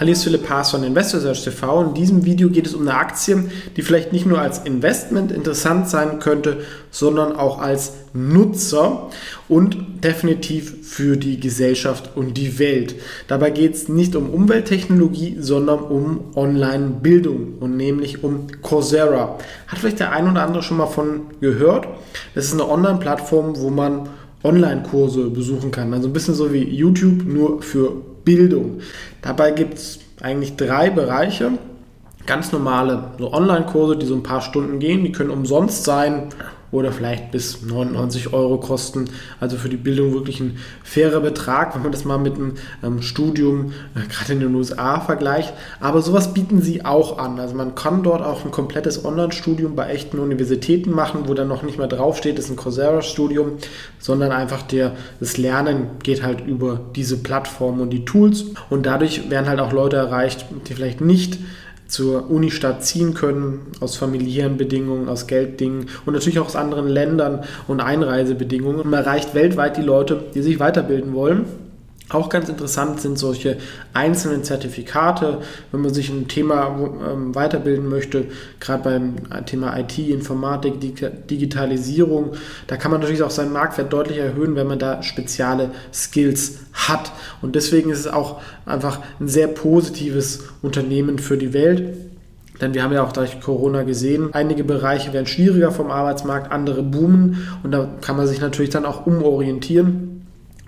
Hallo, ist Philipp Haas von Investor Search TV. In diesem Video geht es um eine Aktie, die vielleicht nicht nur als Investment interessant sein könnte, sondern auch als Nutzer und definitiv für die Gesellschaft und die Welt. Dabei geht es nicht um Umwelttechnologie, sondern um Online-Bildung und nämlich um Coursera. Hat vielleicht der ein oder andere schon mal von gehört? Das ist eine Online-Plattform, wo man Online-Kurse besuchen kann. Also ein bisschen so wie YouTube, nur für Bildung. Dabei gibt es eigentlich drei Bereiche. Ganz normale so Online-Kurse, die so ein paar Stunden gehen, die können umsonst sein oder vielleicht bis 99 Euro kosten. Also für die Bildung wirklich ein fairer Betrag, wenn man das mal mit einem ähm, Studium äh, gerade in den USA vergleicht. Aber sowas bieten sie auch an. Also man kann dort auch ein komplettes Online-Studium bei echten Universitäten machen, wo dann noch nicht mehr draufsteht, ist ein Coursera-Studium, sondern einfach der, das Lernen geht halt über diese Plattform und die Tools. Und dadurch werden halt auch Leute erreicht, die vielleicht nicht zur Unistadt ziehen können, aus familiären Bedingungen, aus Gelddingen und natürlich auch aus anderen Ländern und Einreisebedingungen. Man erreicht weltweit die Leute, die sich weiterbilden wollen auch ganz interessant sind solche einzelnen Zertifikate, wenn man sich ein Thema ähm, weiterbilden möchte, gerade beim Thema IT, Informatik, Digitalisierung. Da kann man natürlich auch seinen Marktwert deutlich erhöhen, wenn man da spezielle Skills hat. Und deswegen ist es auch einfach ein sehr positives Unternehmen für die Welt. Denn wir haben ja auch durch Corona gesehen, einige Bereiche werden schwieriger vom Arbeitsmarkt, andere boomen und da kann man sich natürlich dann auch umorientieren.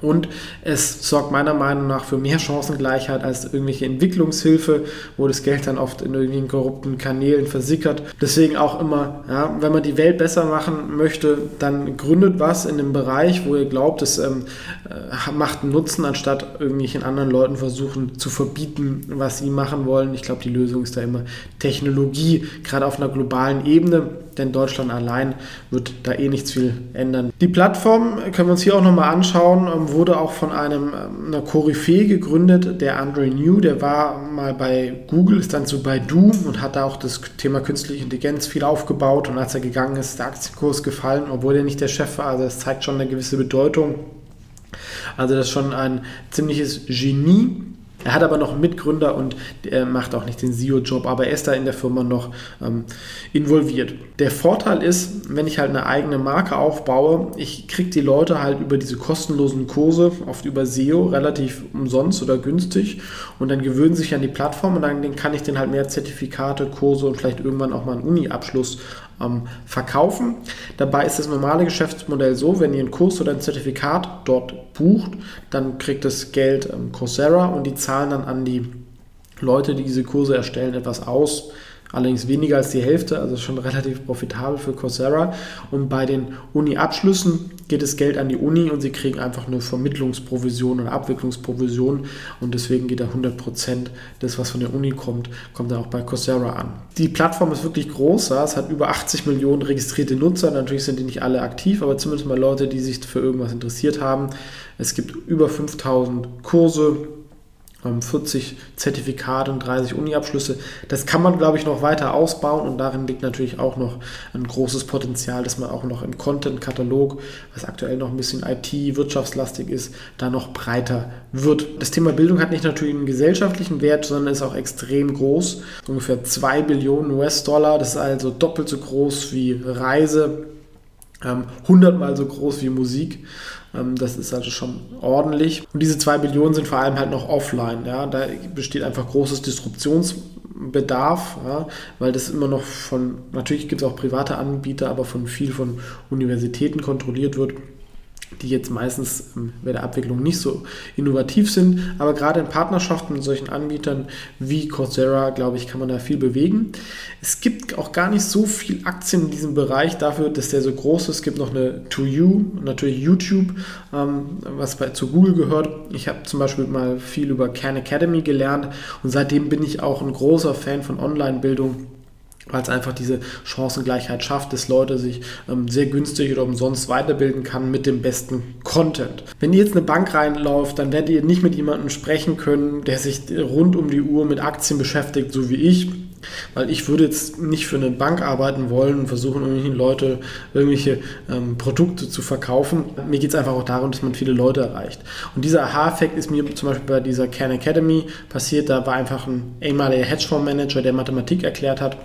Und es sorgt meiner Meinung nach für mehr Chancengleichheit als irgendwelche Entwicklungshilfe, wo das Geld dann oft in irgendwelchen korrupten Kanälen versickert. Deswegen auch immer, ja, wenn man die Welt besser machen möchte, dann gründet was in dem Bereich, wo ihr glaubt, es ähm, äh, macht einen Nutzen, anstatt irgendwelchen anderen Leuten versuchen zu verbieten, was sie machen wollen. Ich glaube, die Lösung ist da immer Technologie, gerade auf einer globalen Ebene denn Deutschland allein wird da eh nichts viel ändern. Die Plattform können wir uns hier auch nochmal anschauen, ähm, wurde auch von einem, ähm, einer Koryphäe gegründet, der Andre New, der war mal bei Google, ist dann zu Baidu und hat da auch das Thema künstliche Intelligenz viel aufgebaut. Und als er gegangen ist, ist der Aktienkurs gefallen, obwohl er nicht der Chef war, also das zeigt schon eine gewisse Bedeutung. Also das ist schon ein ziemliches Genie er hat aber noch einen Mitgründer und er macht auch nicht den SEO-Job, aber er ist da in der Firma noch ähm, involviert. Der Vorteil ist, wenn ich halt eine eigene Marke aufbaue, ich kriege die Leute halt über diese kostenlosen Kurse, oft über SEO, relativ umsonst oder günstig und dann gewöhnen sich an die Plattform und dann kann ich denen halt mehr Zertifikate, Kurse und vielleicht irgendwann auch mal einen Uni-Abschluss ähm, verkaufen. Dabei ist das normale Geschäftsmodell so, wenn ihr einen Kurs oder ein Zertifikat dort bucht, dann kriegt das Geld ähm, Coursera und die zahlen dann an die Leute, die diese Kurse erstellen, etwas aus allerdings weniger als die Hälfte, also schon relativ profitabel für Coursera. Und bei den Uni-Abschlüssen geht das Geld an die Uni und sie kriegen einfach eine Vermittlungsprovision oder Abwicklungsprovision und deswegen geht da 100% das, was von der Uni kommt, kommt dann auch bei Coursera an. Die Plattform ist wirklich groß, es hat über 80 Millionen registrierte Nutzer, natürlich sind die nicht alle aktiv, aber zumindest mal Leute, die sich für irgendwas interessiert haben. Es gibt über 5000 Kurse, 40 Zertifikate und 30 Uni-Abschlüsse. Das kann man, glaube ich, noch weiter ausbauen und darin liegt natürlich auch noch ein großes Potenzial, dass man auch noch im Content-Katalog, was aktuell noch ein bisschen IT-wirtschaftslastig ist, da noch breiter wird. Das Thema Bildung hat nicht natürlich einen gesellschaftlichen Wert, sondern ist auch extrem groß. Ungefähr 2 Billionen US-Dollar, das ist also doppelt so groß wie Reise, 100 ähm, mal so groß wie Musik. Ähm, das ist also schon ordentlich. Und diese zwei Billionen sind vor allem halt noch offline. Ja? Da besteht einfach großes Disruptionsbedarf, ja? weil das immer noch von, natürlich gibt es auch private Anbieter, aber von viel von Universitäten kontrolliert wird. Die jetzt meistens ähm, bei der Abwicklung nicht so innovativ sind. Aber gerade in Partnerschaften mit solchen Anbietern wie Coursera, glaube ich, kann man da viel bewegen. Es gibt auch gar nicht so viel Aktien in diesem Bereich dafür, dass der so groß ist. Es gibt noch eine To You, natürlich YouTube, ähm, was bei, zu Google gehört. Ich habe zum Beispiel mal viel über Khan Academy gelernt und seitdem bin ich auch ein großer Fan von Online-Bildung weil es einfach diese Chancengleichheit schafft, dass Leute sich ähm, sehr günstig oder umsonst weiterbilden kann mit dem besten Content. Wenn ihr jetzt eine Bank reinläuft, dann werdet ihr nicht mit jemandem sprechen können, der sich rund um die Uhr mit Aktien beschäftigt, so wie ich. Weil ich würde jetzt nicht für eine Bank arbeiten wollen und versuchen, irgendwelchen Leute irgendwelche ähm, Produkte zu verkaufen. Mir geht es einfach auch darum, dass man viele Leute erreicht. Und dieser Aha-Effekt ist mir zum Beispiel bei dieser Khan Academy passiert. Da war einfach ein ehemaliger Hedgefondsmanager, der Mathematik erklärt hat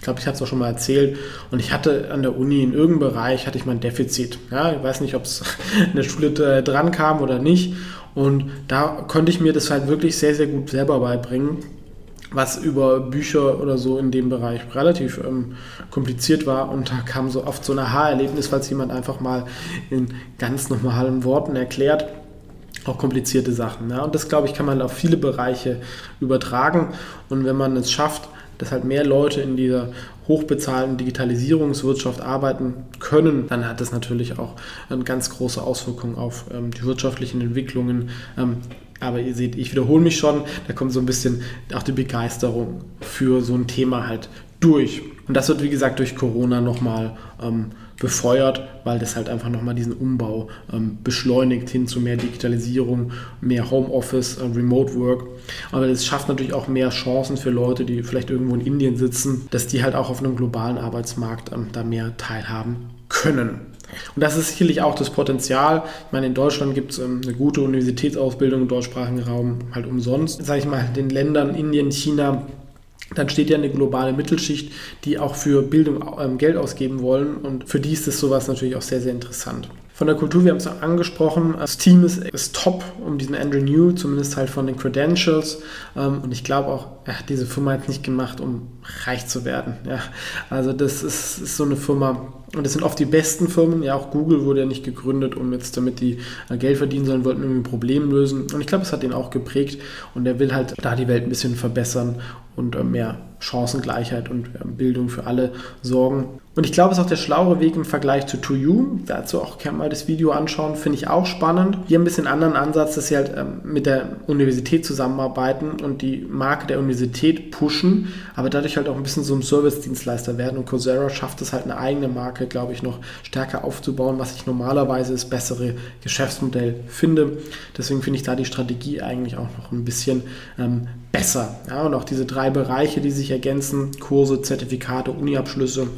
ich glaube, ich habe es auch schon mal erzählt. Und ich hatte an der Uni in irgendeinem Bereich hatte ich mein Defizit. Ja, ich weiß nicht, ob es in der Schule dran kam oder nicht. Und da konnte ich mir das halt wirklich sehr, sehr gut selber beibringen, was über Bücher oder so in dem Bereich relativ ähm, kompliziert war. Und da kam so oft so ein Aha-Erlebnis, falls jemand einfach mal in ganz normalen Worten erklärt auch komplizierte Sachen. Ja. Und das, glaube ich, kann man auf viele Bereiche übertragen. Und wenn man es schafft, dass halt mehr Leute in dieser hochbezahlten Digitalisierungswirtschaft arbeiten können, dann hat das natürlich auch eine ganz große Auswirkung auf ähm, die wirtschaftlichen Entwicklungen. Ähm, aber ihr seht, ich wiederhole mich schon, da kommt so ein bisschen auch die Begeisterung für so ein Thema halt durch. Und das wird, wie gesagt, durch Corona nochmal ähm, befeuert, weil das halt einfach nochmal diesen Umbau ähm, beschleunigt hin zu mehr Digitalisierung, mehr Homeoffice, äh, Remote Work. Aber das schafft natürlich auch mehr Chancen für Leute, die vielleicht irgendwo in Indien sitzen, dass die halt auch auf einem globalen Arbeitsmarkt ähm, da mehr teilhaben können. Und das ist sicherlich auch das Potenzial. Ich meine, in Deutschland gibt es ähm, eine gute Universitätsausbildung im deutschsprachigen Raum halt umsonst. Sage ich mal, den Ländern Indien, China, dann steht ja eine globale Mittelschicht, die auch für Bildung ähm, Geld ausgeben wollen. Und für die ist das sowas natürlich auch sehr, sehr interessant. Von der Kultur, wir haben es ja angesprochen, das Team ist, ist top um diesen Andrew New, zumindest halt von den Credentials. Ähm, und ich glaube auch, er hat diese Firma jetzt nicht gemacht, um reich zu werden. Ja. Also das ist, ist so eine Firma, und das sind oft die besten Firmen. Ja, auch Google wurde ja nicht gegründet, um jetzt damit die äh, Geld verdienen sollen, wollten irgendwie ein Problem lösen. Und ich glaube, es hat ihn auch geprägt. Und er will halt da die Welt ein bisschen verbessern und äh, mehr Chancengleichheit und äh, Bildung für alle sorgen. Und ich glaube, es ist auch der schlauere Weg im Vergleich zu To You. Dazu auch gerne mal das Video anschauen, finde ich auch spannend. Hier ein bisschen anderen Ansatz, dass sie halt ähm, mit der Universität zusammenarbeiten und die Marke der Universität pushen, aber dadurch halt auch ein bisschen so ein Service-Dienstleister werden. Und Coursera schafft es halt eine eigene Marke, glaube ich, noch stärker aufzubauen, was ich normalerweise das bessere Geschäftsmodell finde. Deswegen finde ich da die Strategie eigentlich auch noch ein bisschen ähm, besser. Ja, und auch diese drei Bereiche, die sich ergänzen, Kurse, Zertifikate, Uniabschlüsse,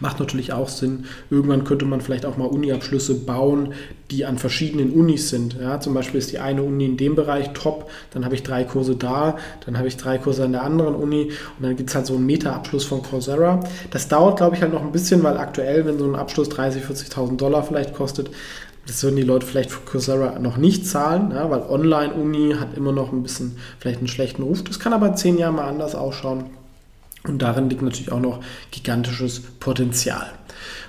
Macht natürlich auch Sinn. Irgendwann könnte man vielleicht auch mal Uni-Abschlüsse bauen, die an verschiedenen Unis sind. Ja, zum Beispiel ist die eine Uni in dem Bereich top, dann habe ich drei Kurse da, dann habe ich drei Kurse an der anderen Uni und dann gibt es halt so einen Meta-Abschluss von Coursera. Das dauert, glaube ich, halt noch ein bisschen, weil aktuell, wenn so ein Abschluss 30.000, 40.000 Dollar vielleicht kostet, das würden die Leute vielleicht für Coursera noch nicht zahlen, ja, weil Online-Uni hat immer noch ein bisschen vielleicht einen schlechten Ruf. Das kann aber zehn Jahren mal anders ausschauen. Und darin liegt natürlich auch noch gigantisches Potenzial.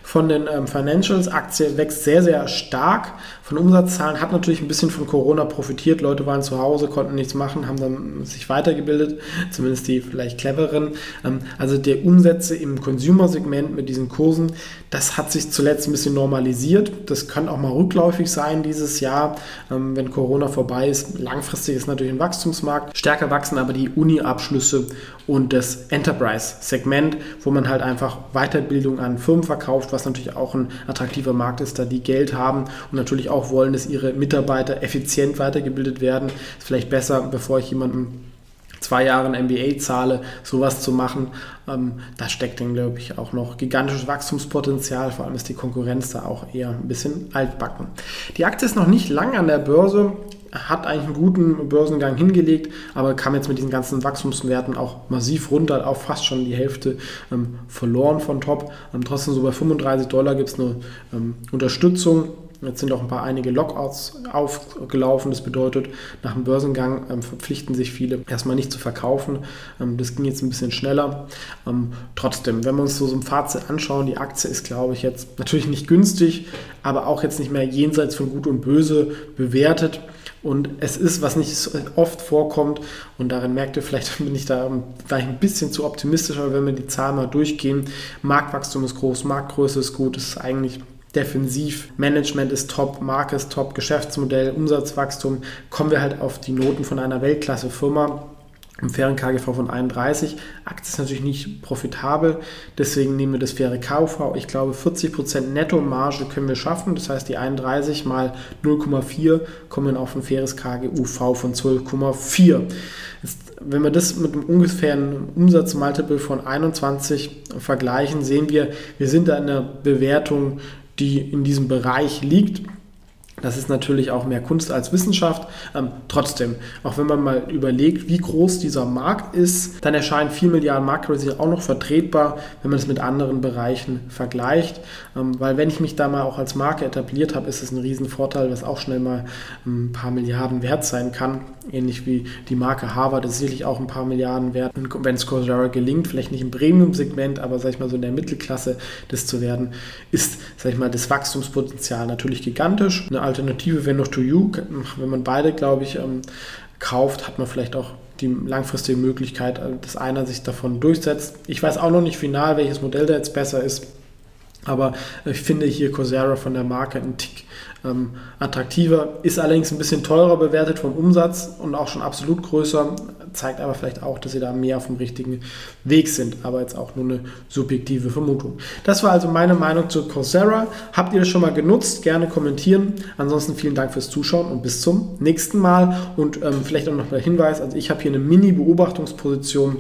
Von den ähm, Financials, Aktie wächst sehr, sehr stark. Von Umsatzzahlen hat natürlich ein bisschen von Corona profitiert. Leute waren zu Hause, konnten nichts machen, haben dann sich weitergebildet, zumindest die vielleicht cleveren. Ähm, also der Umsätze im Consumer-Segment mit diesen Kursen, das hat sich zuletzt ein bisschen normalisiert. Das kann auch mal rückläufig sein dieses Jahr, ähm, wenn Corona vorbei ist. Langfristig ist natürlich ein Wachstumsmarkt. Stärker wachsen aber die Uni-Abschlüsse und das Enterprise-Segment, wo man halt einfach Weiterbildung an Firmen was natürlich auch ein attraktiver Markt ist, da die Geld haben und natürlich auch wollen, dass ihre Mitarbeiter effizient weitergebildet werden. Ist vielleicht besser, bevor ich jemandem zwei Jahre ein MBA zahle, sowas zu machen. Ähm, da steckt dann, glaube ich, auch noch gigantisches Wachstumspotenzial. Vor allem ist die Konkurrenz da auch eher ein bisschen altbacken. Die Aktie ist noch nicht lang an der Börse hat eigentlich einen guten Börsengang hingelegt, aber kam jetzt mit diesen ganzen Wachstumswerten auch massiv runter, auch fast schon die Hälfte ähm, verloren von Top. Ähm, trotzdem so bei 35 Dollar gibt es eine ähm, Unterstützung Jetzt sind auch ein paar einige Lockouts aufgelaufen. Das bedeutet, nach dem Börsengang ähm, verpflichten sich viele erstmal nicht zu verkaufen. Ähm, das ging jetzt ein bisschen schneller. Ähm, trotzdem, wenn wir uns so, so ein Fazit anschauen, die Aktie ist, glaube ich, jetzt natürlich nicht günstig, aber auch jetzt nicht mehr jenseits von Gut und Böse bewertet. Und es ist, was nicht oft vorkommt, und darin merkt ihr, vielleicht bin ich da war ich ein bisschen zu optimistisch, aber wenn wir die Zahlen mal durchgehen, Marktwachstum ist groß, Marktgröße ist gut, ist eigentlich defensiv, Management ist top, Marke ist top, Geschäftsmodell, Umsatzwachstum, kommen wir halt auf die Noten von einer Weltklasse-Firma im fairen KGV von 31. Aktie ist natürlich nicht profitabel, deswegen nehmen wir das faire KUV. Ich glaube, 40% Netto-Marge können wir schaffen. Das heißt, die 31 mal 0,4 kommen auf ein faires KGUV von 12,4. Wenn wir das mit einem ungefähren Umsatzmultiple von 21 vergleichen, sehen wir, wir sind da in einer Bewertung, die in diesem Bereich liegt. Das ist natürlich auch mehr Kunst als Wissenschaft. Ähm, trotzdem, auch wenn man mal überlegt, wie groß dieser Markt ist, dann erscheinen 4 Milliarden Marktgröße auch noch vertretbar, wenn man es mit anderen Bereichen vergleicht. Ähm, weil wenn ich mich da mal auch als Marke etabliert habe, ist es ein Riesenvorteil, was auch schnell mal ein paar Milliarden wert sein kann. Ähnlich wie die Marke Harvard ist sicherlich auch ein paar Milliarden wert. Wenn es Coursera gelingt, vielleicht nicht im Premium-Segment, aber sag ich mal so in der Mittelklasse das zu werden, ist, sag ich mal, das Wachstumspotenzial natürlich gigantisch. Eine Alternative wäre noch To You. Wenn man beide, glaube ich, ähm, kauft, hat man vielleicht auch die langfristige Möglichkeit, äh, dass einer sich davon durchsetzt. Ich weiß auch noch nicht final, welches Modell da jetzt besser ist. Aber ich finde hier Coursera von der Marke einen Tick ähm, attraktiver, ist allerdings ein bisschen teurer bewertet vom Umsatz und auch schon absolut größer, zeigt aber vielleicht auch, dass sie da mehr auf dem richtigen Weg sind, aber jetzt auch nur eine subjektive Vermutung. Das war also meine Meinung zu Coursera. Habt ihr das schon mal genutzt? Gerne kommentieren. Ansonsten vielen Dank fürs Zuschauen und bis zum nächsten Mal. Und ähm, vielleicht auch noch der Hinweis, also ich habe hier eine Mini-Beobachtungsposition